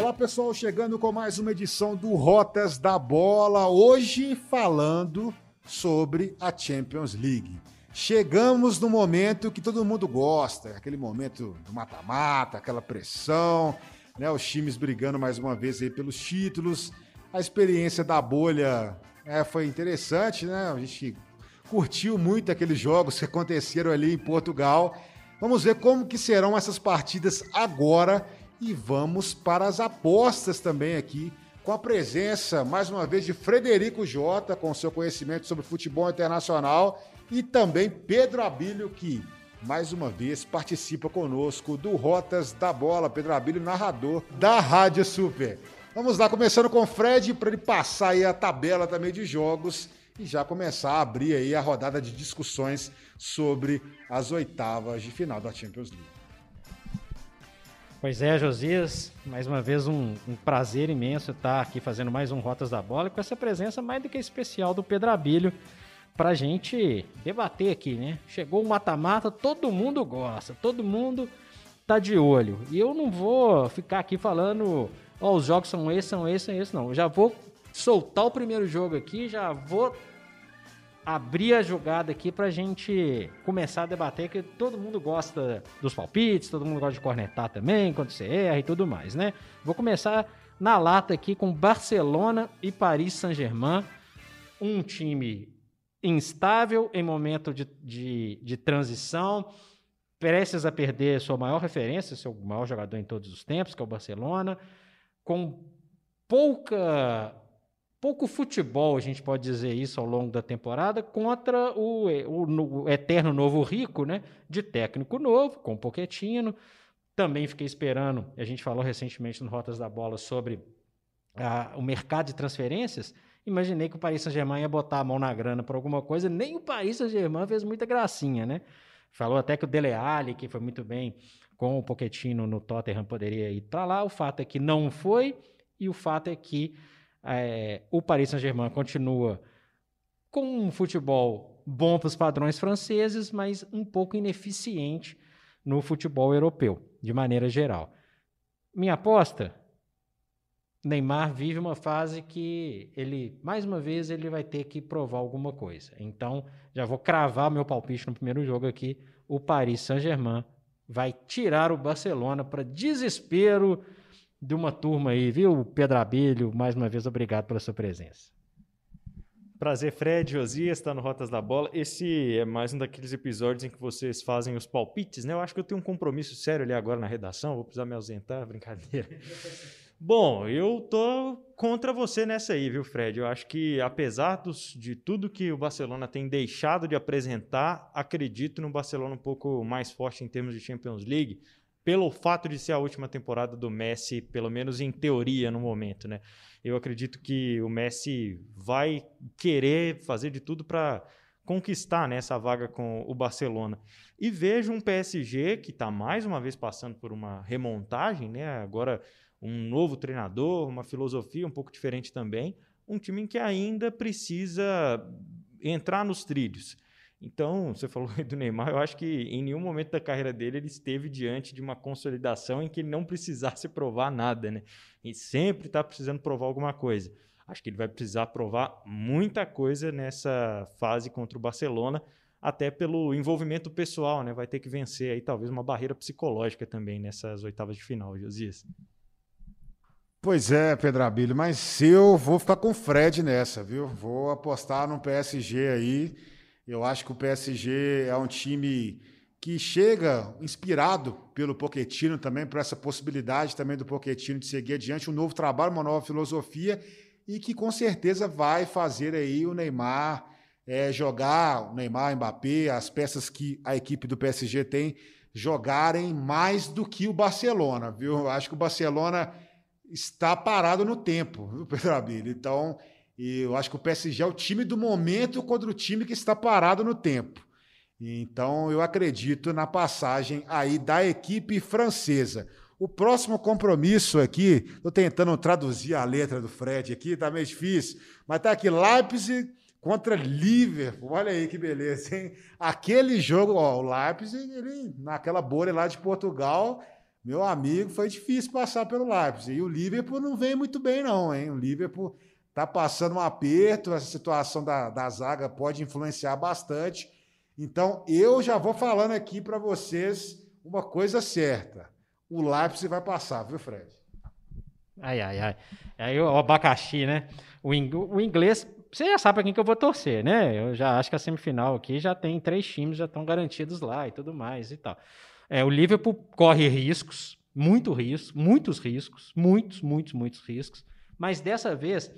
Olá pessoal, chegando com mais uma edição do Rotas da Bola, hoje falando sobre a Champions League. Chegamos no momento que todo mundo gosta, aquele momento do mata-mata, aquela pressão, né, os times brigando mais uma vez aí pelos títulos. A experiência da bolha é, foi interessante, né? A gente curtiu muito aqueles jogos que aconteceram ali em Portugal. Vamos ver como que serão essas partidas agora e vamos para as apostas também aqui, com a presença, mais uma vez, de Frederico Jota, com seu conhecimento sobre futebol internacional, e também Pedro Abílio, que mais uma vez participa conosco do Rotas da Bola. Pedro Abílio, narrador da Rádio Super. Vamos lá, começando com o Fred, para ele passar aí a tabela também de jogos e já começar a abrir aí a rodada de discussões sobre as oitavas de final da Champions League. Pois é, Josias, mais uma vez um, um, prazer imenso estar aqui fazendo mais um Rotas da Bola com essa presença mais do que especial do Pedro Abílio para gente debater aqui, né? Chegou o mata-mata, todo mundo gosta, todo mundo tá de olho. E eu não vou ficar aqui falando, ó, oh, os jogos são esses, são esses, são esses, não. Eu já vou soltar o primeiro jogo aqui, já vou abrir a jogada aqui pra gente começar a debater, que todo mundo gosta dos palpites, todo mundo gosta de cornetar também, quando você erra e tudo mais, né? Vou começar na lata aqui com Barcelona e Paris Saint-Germain, um time instável em momento de, de, de transição, prestes a perder sua maior referência, seu maior jogador em todos os tempos, que é o Barcelona, com pouca pouco futebol, a gente pode dizer isso ao longo da temporada, contra o, o, o eterno novo rico, né? De técnico novo, com o Pochettino. Também fiquei esperando, a gente falou recentemente no Rotas da Bola sobre a, o mercado de transferências. Imaginei que o Paris Saint-Germain ia botar a mão na grana por alguma coisa, nem o Paris Saint-Germain fez muita gracinha, né? Falou até que o Dele Alli, que foi muito bem com o Pochettino no Tottenham, poderia ir para lá. O fato é que não foi, e o fato é que é, o Paris Saint-Germain continua com um futebol bom para os padrões franceses, mas um pouco ineficiente no futebol europeu, de maneira geral. Minha aposta, Neymar vive uma fase que ele, mais uma vez, ele vai ter que provar alguma coisa. Então, já vou cravar meu palpite no primeiro jogo aqui. O Paris Saint-Germain vai tirar o Barcelona para desespero de uma turma aí, viu, Pedro Abelho? Mais uma vez, obrigado pela sua presença. Prazer, Fred, Josias, está no Rotas da Bola. Esse é mais um daqueles episódios em que vocês fazem os palpites, né? Eu acho que eu tenho um compromisso sério ali agora na redação, vou precisar me ausentar, brincadeira. Bom, eu tô contra você nessa aí, viu, Fred? Eu acho que, apesar dos, de tudo que o Barcelona tem deixado de apresentar, acredito no Barcelona um pouco mais forte em termos de Champions League pelo fato de ser a última temporada do Messi, pelo menos em teoria no momento, né? Eu acredito que o Messi vai querer fazer de tudo para conquistar né, essa vaga com o Barcelona. E vejo um PSG que está mais uma vez passando por uma remontagem, né? Agora um novo treinador, uma filosofia um pouco diferente também, um time que ainda precisa entrar nos trilhos. Então, você falou do Neymar, eu acho que em nenhum momento da carreira dele ele esteve diante de uma consolidação em que ele não precisasse provar nada, né? E sempre está precisando provar alguma coisa. Acho que ele vai precisar provar muita coisa nessa fase contra o Barcelona, até pelo envolvimento pessoal, né? Vai ter que vencer aí talvez uma barreira psicológica também nessas oitavas de final, Josias. Pois é, Pedro Abílio, mas eu vou ficar com o Fred nessa, viu? Vou apostar no PSG aí eu acho que o PSG é um time que chega inspirado pelo Pochettino também, por essa possibilidade também do Pochettino de seguir adiante um novo trabalho, uma nova filosofia e que com certeza vai fazer aí o Neymar é, jogar, o Neymar, o Mbappé, as peças que a equipe do PSG tem, jogarem mais do que o Barcelona, viu? Eu acho que o Barcelona está parado no tempo, viu, Pedro Abílio? Então, e eu acho que o PSG é o time do momento contra o time que está parado no tempo. Então eu acredito na passagem aí da equipe francesa. O próximo compromisso aqui, estou tentando traduzir a letra do Fred aqui, tá meio difícil, mas tá aqui Leipzig contra Liverpool. Olha aí que beleza, hein? Aquele jogo, ó, o Leipzig, ele naquela bolha lá de Portugal, Meu amigo, foi difícil passar pelo Leipzig. E o Liverpool não vem muito bem, não, hein? O Liverpool tá passando um aperto, essa situação da, da zaga pode influenciar bastante. Então, eu já vou falando aqui para vocês uma coisa certa. O Leipzig vai passar, viu, Fred? Ai, ai, ai. Aí o abacaxi, né? O, o inglês, você já sabe para quem que eu vou torcer, né? Eu já acho que a semifinal aqui já tem três times já estão garantidos lá e tudo mais e tal. É, o Liverpool corre riscos, muito riscos, muitos riscos, muitos, muitos, muitos riscos, mas dessa vez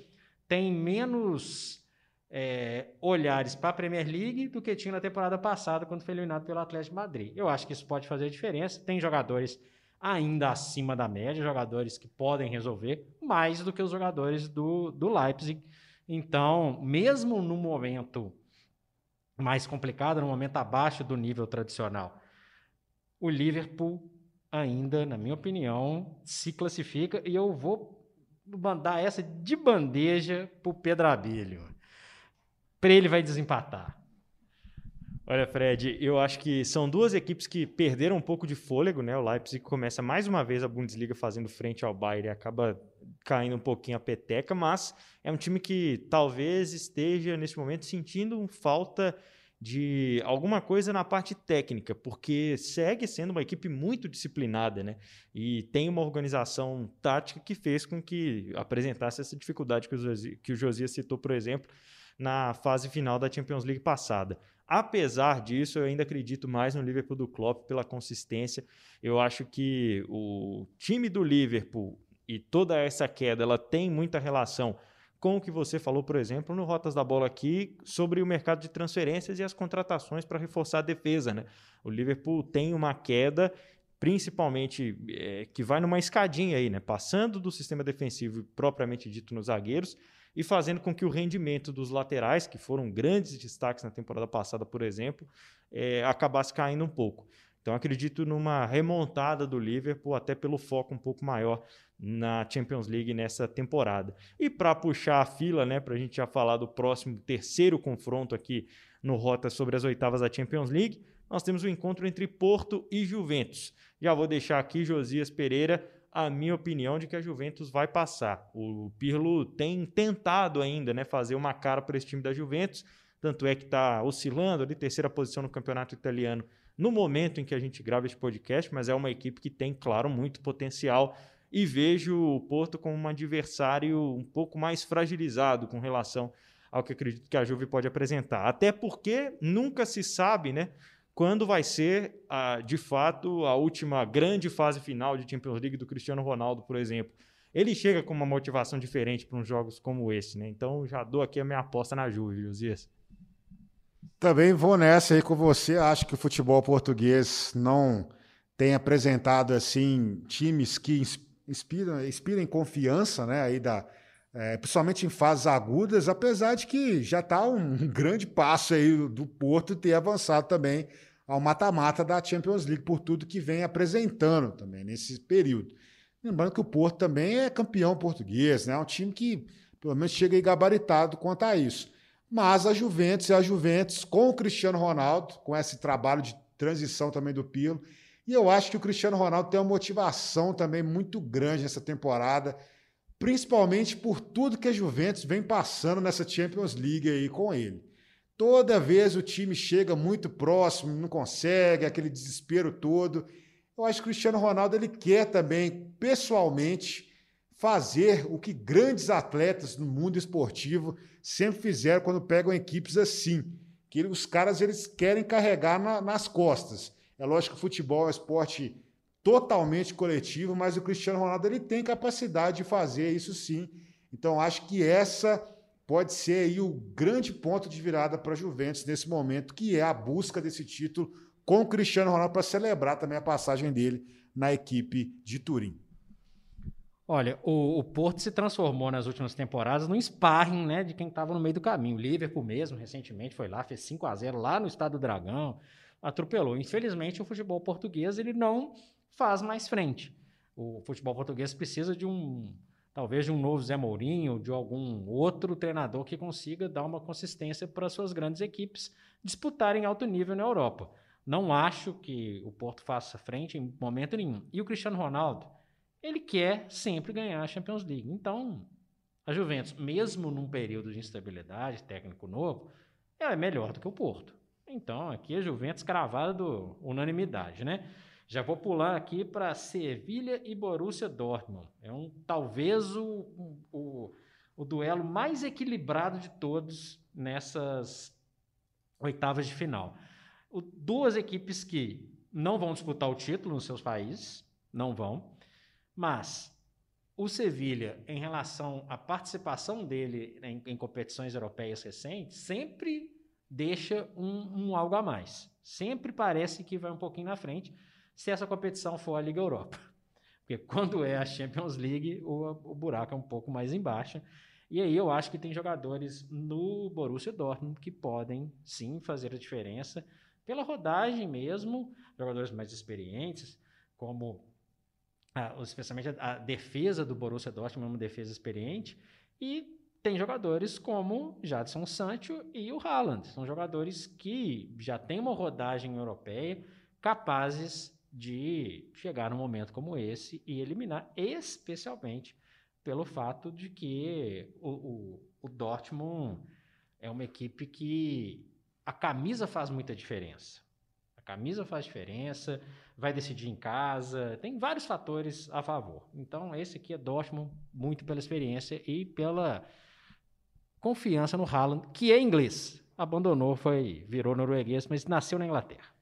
tem menos é, olhares para a Premier League do que tinha na temporada passada, quando foi eliminado pelo Atlético de Madrid. Eu acho que isso pode fazer diferença. Tem jogadores ainda acima da média, jogadores que podem resolver mais do que os jogadores do, do Leipzig. Então, mesmo no momento mais complicado, no momento abaixo do nível tradicional, o Liverpool ainda, na minha opinião, se classifica e eu vou mandar essa de bandeja para o Pedro Abelho. Para ele vai desempatar. Olha, Fred, eu acho que são duas equipes que perderam um pouco de fôlego, né? O Leipzig começa mais uma vez a Bundesliga fazendo frente ao Bayern e acaba caindo um pouquinho a peteca, mas é um time que talvez esteja nesse momento sentindo falta de alguma coisa na parte técnica, porque segue sendo uma equipe muito disciplinada, né? E tem uma organização tática que fez com que apresentasse essa dificuldade que o Josias, que o Josias citou, por exemplo, na fase final da Champions League passada. Apesar disso, eu ainda acredito mais no Liverpool do Klopp pela consistência. Eu acho que o time do Liverpool e toda essa queda, ela tem muita relação com o que você falou, por exemplo, no Rotas da Bola aqui, sobre o mercado de transferências e as contratações para reforçar a defesa. Né? O Liverpool tem uma queda, principalmente é, que vai numa escadinha aí, né? passando do sistema defensivo propriamente dito nos zagueiros e fazendo com que o rendimento dos laterais, que foram grandes destaques na temporada passada, por exemplo, é, acabasse caindo um pouco. Então acredito numa remontada do Liverpool, até pelo foco um pouco maior na Champions League nessa temporada. E para puxar a fila, né, para a gente já falar do próximo terceiro confronto aqui no Rota sobre as oitavas da Champions League, nós temos o um encontro entre Porto e Juventus. Já vou deixar aqui, Josias Pereira, a minha opinião de que a Juventus vai passar. O Pirlo tem tentado ainda né, fazer uma cara para esse time da Juventus, tanto é que está oscilando ali, terceira posição no campeonato italiano no momento em que a gente grava este podcast, mas é uma equipe que tem, claro, muito potencial e vejo o Porto como um adversário um pouco mais fragilizado com relação ao que acredito que a Juve pode apresentar. Até porque nunca se sabe, né? Quando vai ser, a, de fato, a última grande fase final de Champions League do Cristiano Ronaldo, por exemplo. Ele chega com uma motivação diferente para uns jogos como esse, né? Então já dou aqui a minha aposta na Juve, Josias. Também vou nessa aí com você. Acho que o futebol português não tem apresentado assim times que inspiram, inspiram confiança, né? Aí da, é, principalmente em fases agudas, apesar de que já está um, grande passo aí do Porto ter avançado também ao mata-mata da Champions League por tudo que vem apresentando também nesse período. Lembrando que o Porto também é campeão português, né? É um time que pelo menos chega aí gabaritado quanto a isso. Mas a Juventus é a Juventus com o Cristiano Ronaldo, com esse trabalho de transição também do Pirlo. E eu acho que o Cristiano Ronaldo tem uma motivação também muito grande nessa temporada, principalmente por tudo que a Juventus vem passando nessa Champions League aí com ele. Toda vez o time chega muito próximo, não consegue, aquele desespero todo. Eu acho que o Cristiano Ronaldo ele quer também, pessoalmente, fazer o que grandes atletas no mundo esportivo sempre fizeram quando pegam equipes assim, que os caras eles querem carregar na, nas costas. É lógico que o futebol é um esporte totalmente coletivo, mas o Cristiano Ronaldo ele tem capacidade de fazer isso sim. Então acho que essa pode ser aí o grande ponto de virada para a Juventus nesse momento, que é a busca desse título com o Cristiano Ronaldo para celebrar também a passagem dele na equipe de Turim. Olha, o, o, Porto se transformou nas últimas temporadas num sparring né, de quem estava no meio do caminho. O Liverpool mesmo, recentemente, foi lá, fez 5 a 0 lá no Estado do Dragão, atropelou. Infelizmente, o futebol português ele não faz mais frente. O futebol português precisa de um, talvez de um novo Zé Mourinho, de algum outro treinador que consiga dar uma consistência para suas grandes equipes disputarem alto nível na Europa. Não acho que o Porto faça frente em momento nenhum. E o Cristiano Ronaldo, ele quer sempre ganhar a Champions League. Então, a Juventus, mesmo num período de instabilidade, técnico novo, ela é melhor do que o Porto. Então, aqui a Juventus cravada do unanimidade, né? Já vou pular aqui para Sevilha e Borussia Dortmund. É um talvez o, o, o duelo mais equilibrado de todos nessas oitavas de final. O, duas equipes que não vão disputar o título nos seus países, não vão, mas o Sevilha, em relação à participação dele em, em competições europeias recentes, sempre deixa um, um, algo a mais. Sempre parece que vai um pouquinho na frente se essa competição for a Liga Europa. Porque quando é a Champions League, o, o buraco é um pouco mais embaixo. E aí eu acho que tem jogadores no Borussia Dortmund que podem sim fazer a diferença pela rodagem mesmo, jogadores mais experientes, como ah, especialmente a, a, defesa do Borussia Dortmund uma defesa experiente, e tem jogadores como Jadson Sancho e o Haaland. São jogadores que já têm uma rodagem europeia capazes de chegar num momento como esse e eliminar, especialmente pelo fato de que o, o, o Dortmund é uma equipe que a camisa faz muita diferença. A camisa faz diferença, vai decidir em casa, tem vários fatores a favor. Então, esse aqui é Dortmund muito pela experiência e pela confiança no Haaland, que é inglês. Abandonou, foi, virou norueguês, mas nasceu na Inglaterra.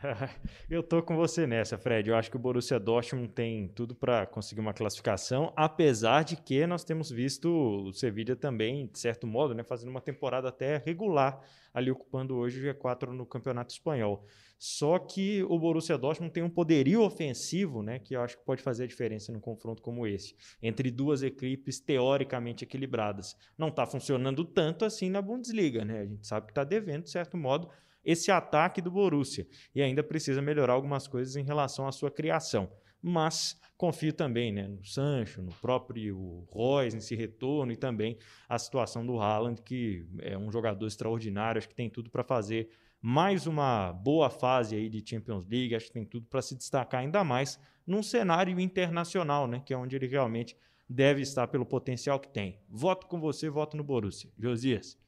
Eu tô com você nessa, Fred. Eu acho que o Borussia Dortmund tem tudo para conseguir uma classificação, apesar de que nós temos visto o Sevilla também, de certo modo, né, fazendo uma temporada até regular, ali ocupando hoje o G4 no Campeonato Espanhol. Só que o Borussia Dortmund tem um poderio ofensivo, né, que eu acho que pode fazer a diferença num confronto como esse, entre duas equipes teoricamente equilibradas. Não está funcionando tanto assim na Bundesliga, né? A gente sabe que está devendo, de certo modo, esse ataque do Borussia e ainda precisa melhorar algumas coisas em relação à sua criação. Mas confio também né, no Sancho, no próprio Royce, nesse retorno e também a situação do Haaland, que é um jogador extraordinário, acho que tem tudo para fazer mais uma boa fase aí de Champions League, acho que tem tudo para se destacar ainda mais num cenário internacional, né, que é onde ele realmente deve estar pelo potencial que tem. Voto com você, voto no Borussia. Josias.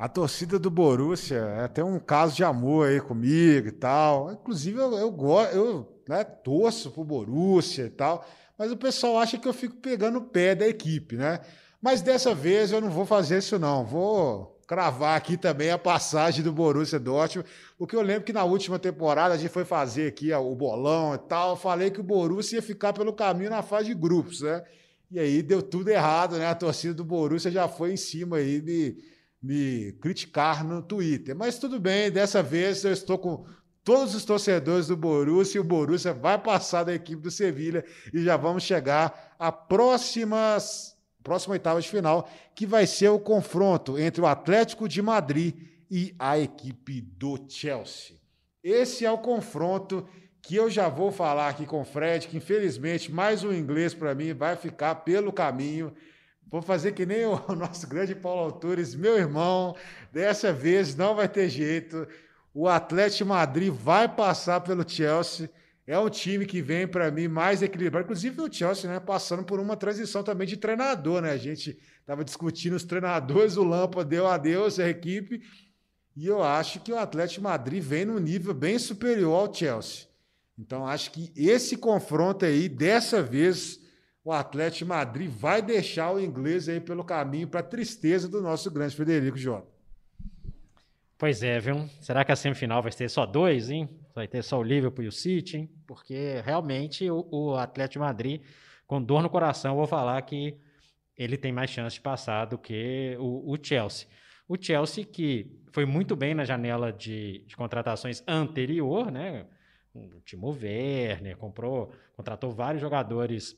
A torcida do Borussia é até um caso de amor aí comigo e tal. Inclusive, eu, eu, eu né, torço pro Borussia e tal, mas o pessoal acha que eu fico pegando o pé da equipe, né? Mas dessa vez eu não vou fazer isso, não. Vou cravar aqui também a passagem do Borussia Dortmund, porque eu lembro que na última temporada a gente foi fazer aqui o bolão e tal, eu falei que o Borussia ia ficar pelo caminho na fase de grupos, né? E aí deu tudo errado, né? A torcida do Borussia já foi em cima aí de me criticar no Twitter. Mas tudo bem, dessa vez eu estou com todos os torcedores do Borussia e o Borussia vai passar da equipe do Sevilha e já vamos chegar à próximas, próxima oitava de final, que vai ser o confronto entre o Atlético de Madrid e a equipe do Chelsea. Esse é o confronto que eu já vou falar aqui com o Fred, que infelizmente mais um inglês para mim vai ficar pelo caminho. Vou fazer que nem o nosso grande Paulo Autores, meu irmão. Dessa vez não vai ter jeito. O Atlético Madrid vai passar pelo Chelsea. É um time que vem para mim mais equilibrado. Inclusive o Chelsea, né, passando por uma transição também de treinador, né? A gente estava discutindo os treinadores, o Lampa deu adeus à equipe. E eu acho que o Atlético Madrid vem num nível bem superior ao Chelsea. Então acho que esse confronto aí, dessa vez, o Atlético Madrid vai deixar o inglês aí pelo caminho para tristeza do nosso grande Frederico Jota. Pois é, viu? Será que a semifinal vai ter só dois, hein? Vai ter só o Liverpool e o City, hein? Porque realmente o, o Atlético Madrid, com dor no coração, vou falar que ele tem mais chance de passar do que o, o Chelsea. O Chelsea, que foi muito bem na janela de, de contratações anterior, né? O Timo Werner comprou, contratou vários jogadores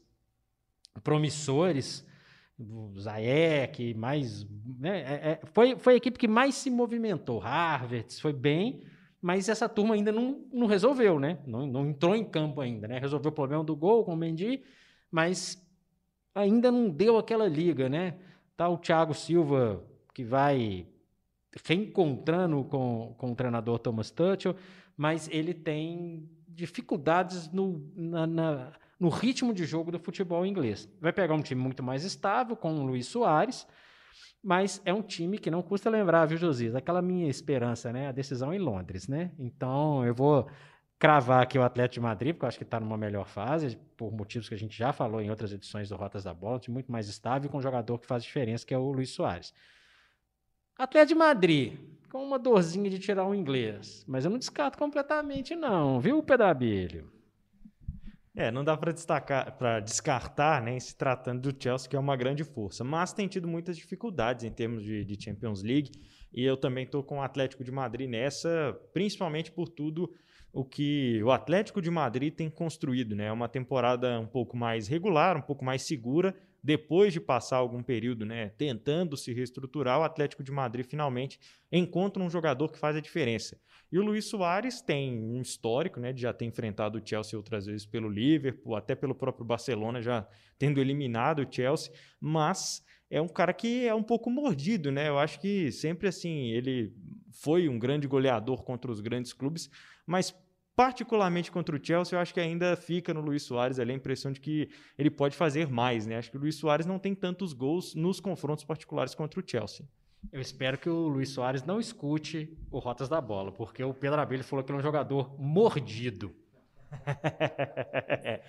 promissores, o Zayek, mais. Né, é, é, foi, foi a equipe que mais se movimentou. Harvard foi bem, mas essa turma ainda não, não resolveu, né? Não, não entrou em campo ainda, né? Resolveu o problema do gol com o Mendy, mas ainda não deu aquela liga, né? Tá o Thiago Silva que vai reencontrando com, com o treinador Thomas Tuchel, mas ele tem dificuldades no, na, na, no ritmo de jogo do futebol inglês. Vai pegar um time muito mais estável, com o Luiz Soares, mas é um time que não custa lembrar, viu, Josias? Aquela minha esperança, né? A decisão em Londres, né? Então eu vou cravar aqui o Atlético de Madrid, porque eu acho que está numa melhor fase, por motivos que a gente já falou em outras edições do Rotas da Bola, um time muito mais estável com um jogador que faz diferença, que é o Luiz Soares. Atlético de Madrid, com uma dorzinha de tirar o inglês, mas eu não descarto completamente não, viu, Pedrabilho? É, não dá para destacar, para descartar, né, se tratando do Chelsea, que é uma grande força, mas tem tido muitas dificuldades em termos de, de Champions League, e eu também estou com o Atlético de Madrid nessa, principalmente por tudo o que o Atlético de Madrid tem construído, né, é uma temporada um pouco mais regular, um pouco mais segura, depois de passar algum período né, tentando se reestruturar, o Atlético de Madrid finalmente encontra um jogador que faz a diferença. E o Luiz Soares tem um histórico né, de já ter enfrentado o Chelsea outras vezes pelo Liverpool, até pelo próprio Barcelona, já tendo eliminado o Chelsea, mas é um cara que é um pouco mordido, né? Eu acho que sempre assim, ele foi um grande goleador contra os grandes clubes, mas particularmente contra o Chelsea, eu acho que ainda fica no Luiz Soares ali a impressão de que ele pode fazer mais, né? Acho que o Luiz Soares não tem tantos gols nos confrontos particulares contra o Chelsea. Eu espero que o Luiz Soares não escute o Rotas da Bola, porque o Pedro Abelho falou que ele é um jogador mordido.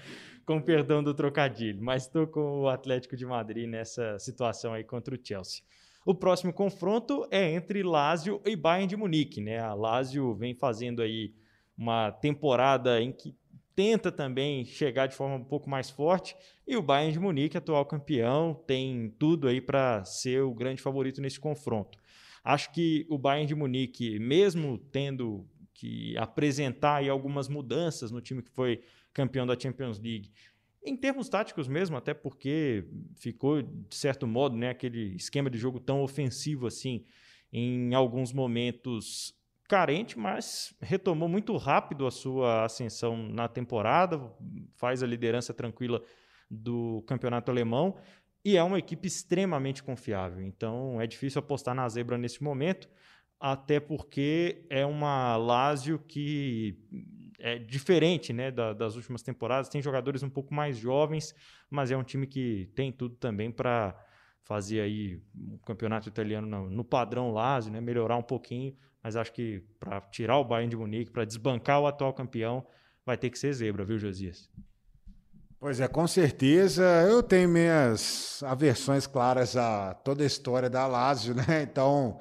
com perdão do trocadilho, mas estou com o Atlético de Madrid nessa situação aí contra o Chelsea. O próximo confronto é entre Lazio e Bayern de Munique, né? A Lazio vem fazendo aí uma temporada em que tenta também chegar de forma um pouco mais forte. E o Bayern de Munique, atual campeão, tem tudo aí para ser o grande favorito nesse confronto. Acho que o Bayern de Munique, mesmo tendo que apresentar aí algumas mudanças no time que foi campeão da Champions League, em termos táticos mesmo, até porque ficou, de certo modo, né, aquele esquema de jogo tão ofensivo assim, em alguns momentos carente, mas retomou muito rápido a sua ascensão na temporada, faz a liderança tranquila do campeonato alemão e é uma equipe extremamente confiável. Então é difícil apostar na zebra nesse momento, até porque é uma Lazio que é diferente né, da, das últimas temporadas, tem jogadores um pouco mais jovens, mas é um time que tem tudo também para fazer aí o campeonato italiano no, no padrão Lazio, né, melhorar um pouquinho, mas acho que para tirar o Bayern de Munique, para desbancar o atual campeão, vai ter que ser zebra, viu, Josias? Pois é, com certeza. Eu tenho minhas aversões claras a toda a história da Lazio, né? Então,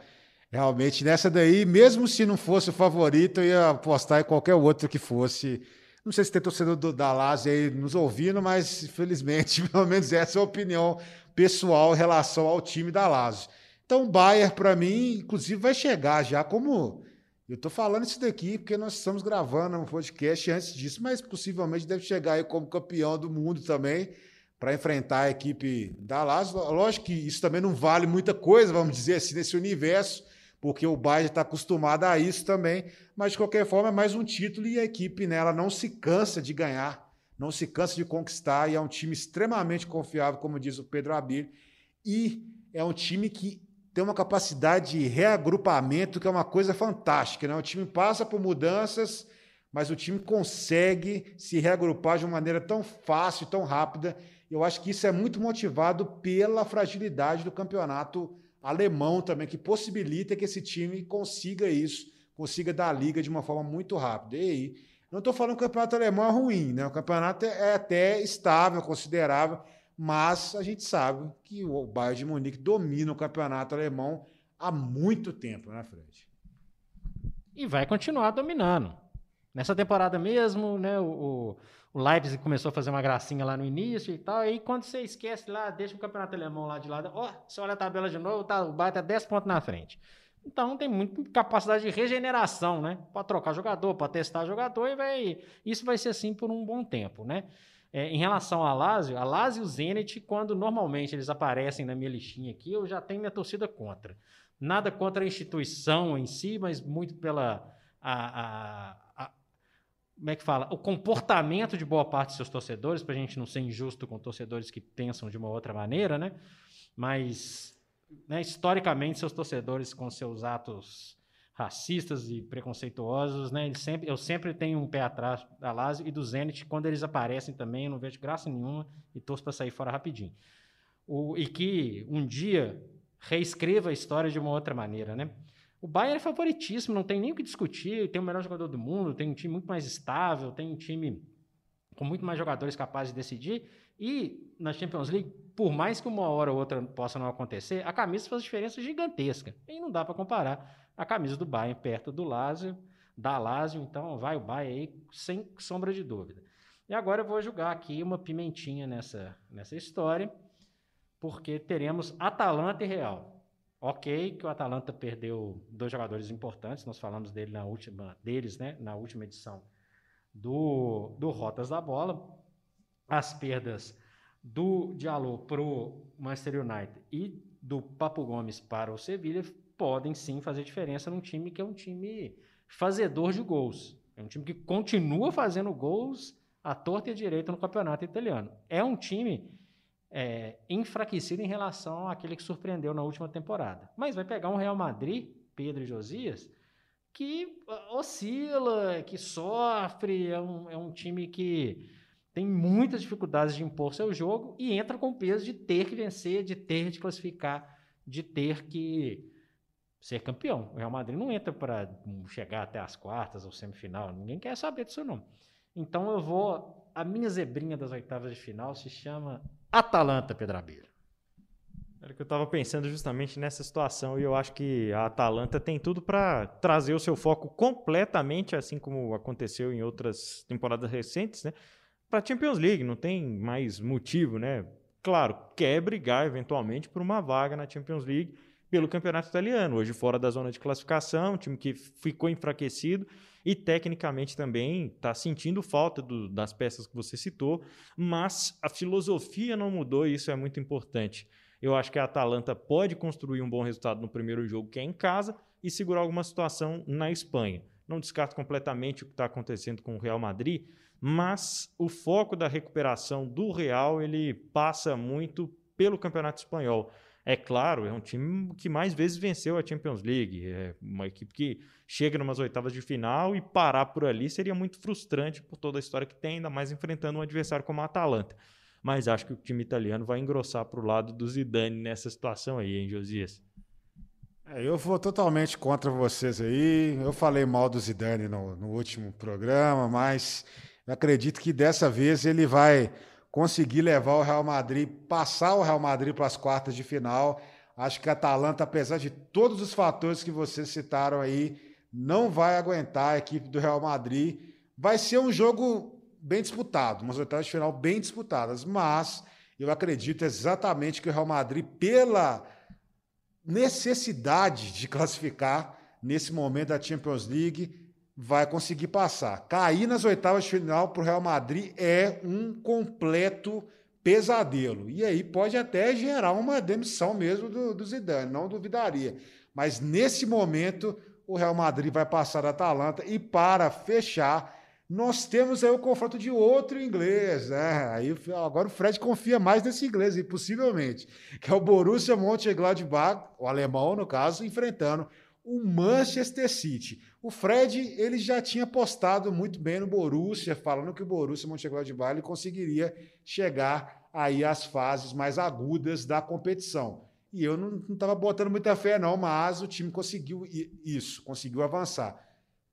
realmente, nessa daí, mesmo se não fosse o favorito, eu ia apostar em qualquer outro que fosse. Não sei se tem torcedor do, da Lazio aí nos ouvindo, mas, infelizmente, pelo menos essa é a opinião pessoal em relação ao time da Lazio. Então, o Bayern, para mim, inclusive, vai chegar já como. Eu estou falando isso daqui porque nós estamos gravando um podcast antes disso, mas possivelmente deve chegar aí como campeão do mundo também para enfrentar a equipe da Lazio. Lógico que isso também não vale muita coisa, vamos dizer assim, nesse universo, porque o Bayern está acostumado a isso também, mas de qualquer forma é mais um título e a equipe nela não se cansa de ganhar, não se cansa de conquistar e é um time extremamente confiável, como diz o Pedro Abir, e é um time que tem uma capacidade de reagrupamento que é uma coisa fantástica. Né? O time passa por mudanças, mas o time consegue se reagrupar de uma maneira tão fácil, tão rápida. Eu acho que isso é muito motivado pela fragilidade do campeonato alemão também, que possibilita que esse time consiga isso, consiga dar a liga de uma forma muito rápida. E aí, não estou falando que o campeonato alemão é ruim, né? o campeonato é até estável, considerável mas a gente sabe que o Bayern de Munique domina o campeonato alemão há muito tempo, né, Fred? E vai continuar dominando. Nessa temporada mesmo, né, o, o Leipzig começou a fazer uma gracinha lá no início e tal, aí quando você esquece lá, deixa o campeonato alemão lá de lado, ó, você olha a tabela de novo, tá, o Bayern tá 10 pontos na frente. Então tem muita capacidade de regeneração, né? Para trocar jogador, para testar jogador e vai, isso vai ser assim por um bom tempo, né? É, em relação a Lazio, a Lazio e o Zenit, quando normalmente eles aparecem na minha listinha aqui, eu já tenho minha torcida contra. Nada contra a instituição em si, mas muito pela. A, a, a, como é que fala? O comportamento de boa parte dos seus torcedores, para a gente não ser injusto com torcedores que pensam de uma outra maneira, né? Mas né, historicamente, seus torcedores com seus atos racistas e preconceituosos, né? Sempre, eu sempre tenho um pé atrás da Lazio e do Zenit. Quando eles aparecem também, eu não vejo graça nenhuma e torço para sair fora rapidinho. O, e que um dia reescreva a história de uma outra maneira, né? O Bayern é favoritíssimo, não tem nem o que discutir. Tem o melhor jogador do mundo, tem um time muito mais estável, tem um time com muito mais jogadores capazes de decidir. E na Champions League, por mais que uma hora ou outra possa não acontecer, a camisa faz diferença gigantesca. E não dá para comparar a camisa do Bayern perto do Lazio, da Lazio, então vai o Bayern aí sem sombra de dúvida. E agora eu vou jogar aqui uma pimentinha nessa, nessa história, porque teremos Atalanta e Real. Ok, que o Atalanta perdeu dois jogadores importantes, nós falamos dele na última, deles né, na última edição do, do Rotas da Bola. As perdas do Diallo para o Manchester United e do Papo Gomes para o Sevilha podem sim fazer diferença num time que é um time fazedor de gols. É um time que continua fazendo gols à torta e à direita no campeonato italiano. É um time é, enfraquecido em relação àquele que surpreendeu na última temporada. Mas vai pegar um Real Madrid, Pedro e Josias, que ah, oscila, que sofre, é um, é um time que tem muitas dificuldades de impor seu jogo e entra com o peso de ter que vencer, de ter de classificar, de ter que ser campeão. O Real Madrid não entra para chegar até as quartas ou semifinal. Ninguém quer saber disso, não. Então eu vou. A minha zebrinha das oitavas de final se chama Atalanta Pedrabeira. Era que eu estava pensando justamente nessa situação e eu acho que a Atalanta tem tudo para trazer o seu foco completamente, assim como aconteceu em outras temporadas recentes, né? Para a Champions League, não tem mais motivo, né? Claro, quer brigar eventualmente por uma vaga na Champions League pelo campeonato italiano. Hoje fora da zona de classificação, um time que ficou enfraquecido e tecnicamente também está sentindo falta do, das peças que você citou, mas a filosofia não mudou e isso é muito importante. Eu acho que a Atalanta pode construir um bom resultado no primeiro jogo, que é em casa, e segurar alguma situação na Espanha. Não descarto completamente o que está acontecendo com o Real Madrid, mas o foco da recuperação do Real ele passa muito pelo Campeonato Espanhol. É claro, é um time que mais vezes venceu a Champions League. É uma equipe que chega numas oitavas de final e parar por ali seria muito frustrante por toda a história que tem, ainda mais enfrentando um adversário como a Atalanta. Mas acho que o time italiano vai engrossar para o lado do Zidane nessa situação aí, hein, Josias? É, eu vou totalmente contra vocês aí. Eu falei mal do Zidane no, no último programa, mas acredito que dessa vez ele vai conseguir levar o Real Madrid, passar o Real Madrid para as quartas de final. Acho que a Atalanta, apesar de todos os fatores que vocês citaram aí, não vai aguentar a equipe do Real Madrid. Vai ser um jogo bem disputado, umas oitavas de final bem disputadas, mas eu acredito exatamente que o Real Madrid, pela necessidade de classificar nesse momento da Champions League, vai conseguir passar. Cair nas oitavas de final para o Real Madrid é um completo pesadelo. E aí pode até gerar uma demissão mesmo do, do Zidane, não duvidaria. Mas nesse momento, o Real Madrid vai passar a Atalanta e para fechar, nós temos aí o confronto de outro inglês, né? Aí agora o Fred confia mais nesse inglês, e possivelmente, que é o Borussia Mönchengladbach, o alemão no caso, enfrentando o Manchester City. O Fred ele já tinha postado muito bem no Borussia, falando que o Borussia Mönchengladbach conseguiria chegar aí às fases mais agudas da competição. E eu não estava botando muita fé não, mas o time conseguiu isso, conseguiu avançar.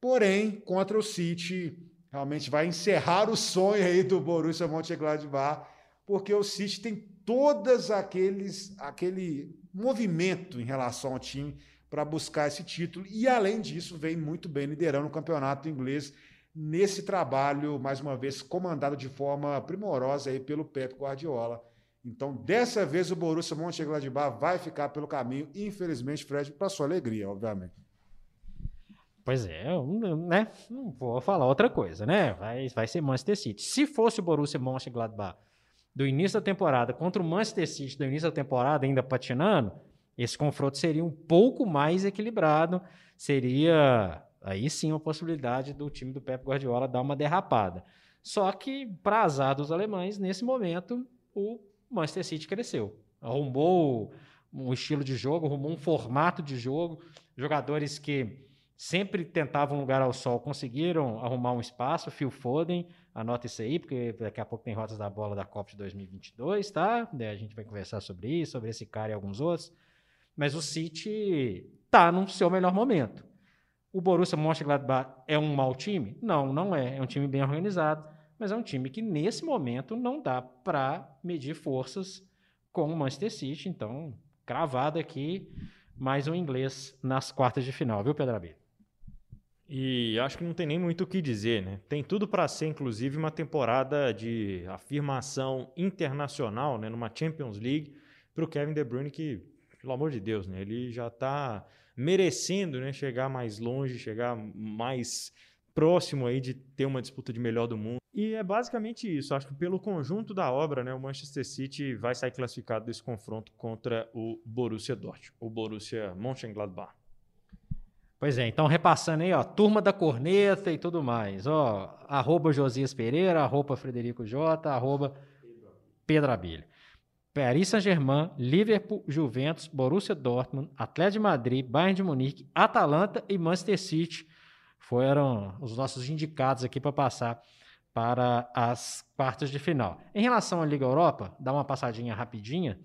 Porém, contra o City, realmente vai encerrar o sonho aí do Borussia Mönchengladbach, porque o City tem todas aqueles aquele movimento em relação ao time para buscar esse título. E, além disso, vem muito bem liderando o campeonato inglês nesse trabalho, mais uma vez, comandado de forma primorosa aí pelo Pep Guardiola. Então, dessa vez, o Borussia Mönchengladbach vai ficar pelo caminho, infelizmente, Fred, para sua alegria, obviamente. Pois é, né? Não vou falar outra coisa, né? Vai, vai ser Manchester City. Se fosse o Borussia Mönchengladbach do início da temporada contra o Manchester City do início da temporada ainda patinando, esse confronto seria um pouco mais equilibrado, seria aí sim uma possibilidade do time do Pep Guardiola dar uma derrapada. Só que, para azar dos alemães, nesse momento, o Manchester City cresceu. Arrumou um estilo de jogo, arrumou um formato de jogo. Jogadores que sempre tentavam lugar ao sol conseguiram arrumar um espaço. Phil Foden, anota isso aí, porque daqui a pouco tem rotas da bola da Copa de 2022, tá? A gente vai conversar sobre isso, sobre esse cara e alguns outros. Mas o City tá no seu melhor momento. O Borussia Mönchengladbach é um mau time? Não, não é. É um time bem organizado, mas é um time que nesse momento não dá para medir forças com o Manchester City. Então, cravado aqui, mais um inglês nas quartas de final, viu, Pedro Abelha? E acho que não tem nem muito o que dizer, né? Tem tudo para ser, inclusive, uma temporada de afirmação internacional, né? Numa Champions League para o Kevin De Bruyne, que, pelo amor de Deus, né? Ele já está merecendo né, chegar mais longe, chegar mais próximo aí de ter uma disputa de melhor do mundo. E é basicamente isso. Acho que pelo conjunto da obra, né, o Manchester City vai sair classificado desse confronto contra o Borussia Dortmund, o Borussia Mönchengladbach. Pois é, então repassando aí, ó, turma da corneta e tudo mais, ó, arroba Josias Pereira, arroba Frederico J, arroba Pedro Abelha. Paris Saint-Germain, Liverpool, Juventus, Borussia Dortmund, Atlético de Madrid, Bayern de Munique, Atalanta e Manchester City foram os nossos indicados aqui para passar para as quartas de final. Em relação à Liga Europa, dá uma passadinha rapidinha.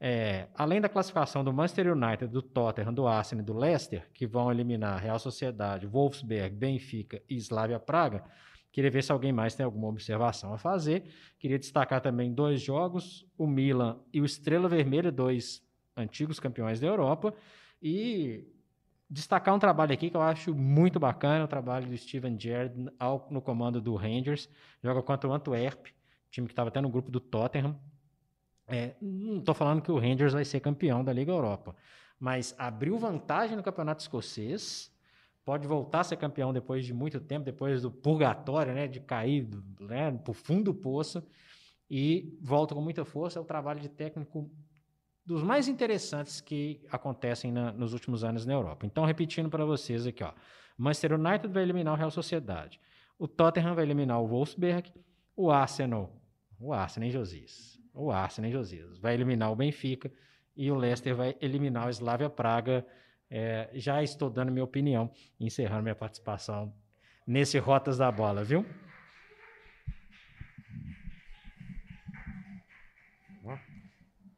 É, além da classificação do Manchester United, do Tottenham, do Arsenal e do Leicester, que vão eliminar Real Sociedade, Wolfsberg, Benfica e Slavia Praga, Queria ver se alguém mais tem alguma observação a fazer. Queria destacar também dois jogos: o Milan e o Estrela Vermelha, dois antigos campeões da Europa. E destacar um trabalho aqui que eu acho muito bacana: o trabalho do Steven Gerrard no comando do Rangers. Joga contra o Antwerp, time que estava até no grupo do Tottenham. É, não estou falando que o Rangers vai ser campeão da Liga Europa, mas abriu vantagem no campeonato escocês pode voltar a ser campeão depois de muito tempo, depois do purgatório, né, de cair né, para o fundo do poço, e volta com muita força. É o trabalho de técnico dos mais interessantes que acontecem na, nos últimos anos na Europa. Então, repetindo para vocês aqui, ó, Manchester United vai eliminar o Real Sociedade, o Tottenham vai eliminar o Wolfsberg, o Arsenal, o Arsenal em Josias, o Arsenal em Josias, vai eliminar o Benfica e o Leicester vai eliminar o Slavia Praga é, já estou dando minha opinião, encerrando minha participação nesse Rotas da Bola, viu?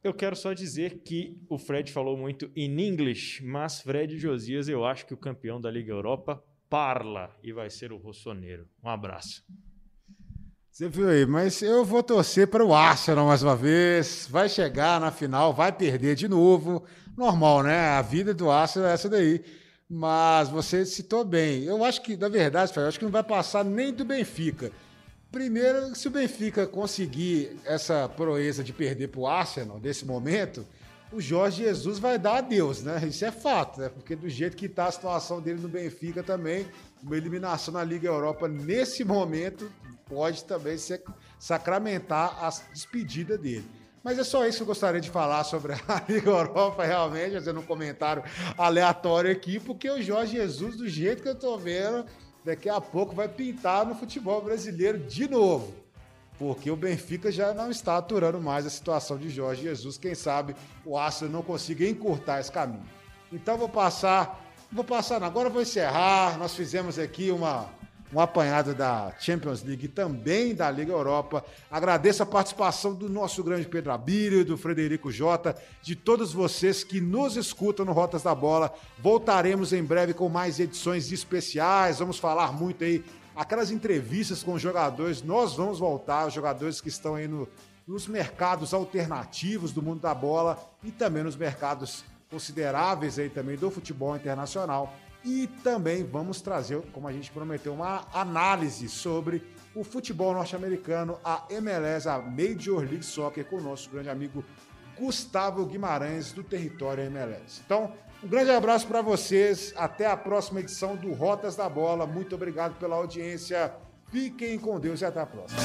Eu quero só dizer que o Fred falou muito em inglês, mas Fred Josias, eu acho que o campeão da Liga Europa parla e vai ser o Rossoneiro. Um abraço. Você viu aí, mas eu vou torcer para o Arsenal mais uma vez. Vai chegar na final, vai perder de novo normal, né? A vida do Arsenal é essa daí. Mas você citou bem. Eu acho que, na verdade, eu acho que não vai passar nem do Benfica. Primeiro, se o Benfica conseguir essa proeza de perder para o Arsenal nesse momento, o Jorge Jesus vai dar adeus, né? Isso é fato, né? Porque do jeito que está a situação dele no Benfica também, uma eliminação na Liga Europa nesse momento pode também sacramentar a despedida dele. Mas é só isso que eu gostaria de falar sobre a Liga Europa, realmente, fazendo um comentário aleatório aqui, porque o Jorge Jesus, do jeito que eu tô vendo, daqui a pouco vai pintar no futebol brasileiro de novo. Porque o Benfica já não está aturando mais a situação de Jorge Jesus. Quem sabe o Arsenal não consiga encurtar esse caminho. Então vou passar, vou passar, agora vou encerrar. Nós fizemos aqui uma um apanhado da Champions League também da Liga Europa. Agradeço a participação do nosso grande Pedro Abílio, do Frederico Jota, de todos vocês que nos escutam no Rotas da Bola. Voltaremos em breve com mais edições especiais. Vamos falar muito aí aquelas entrevistas com os jogadores. Nós vamos voltar, os jogadores que estão aí no, nos mercados alternativos do mundo da bola e também nos mercados consideráveis aí também do futebol internacional. E também vamos trazer, como a gente prometeu, uma análise sobre o futebol norte-americano, a MLS, a Major League Soccer, com o nosso grande amigo Gustavo Guimarães, do Território MLS. Então, um grande abraço para vocês. Até a próxima edição do Rotas da Bola. Muito obrigado pela audiência. Fiquem com Deus e até a próxima.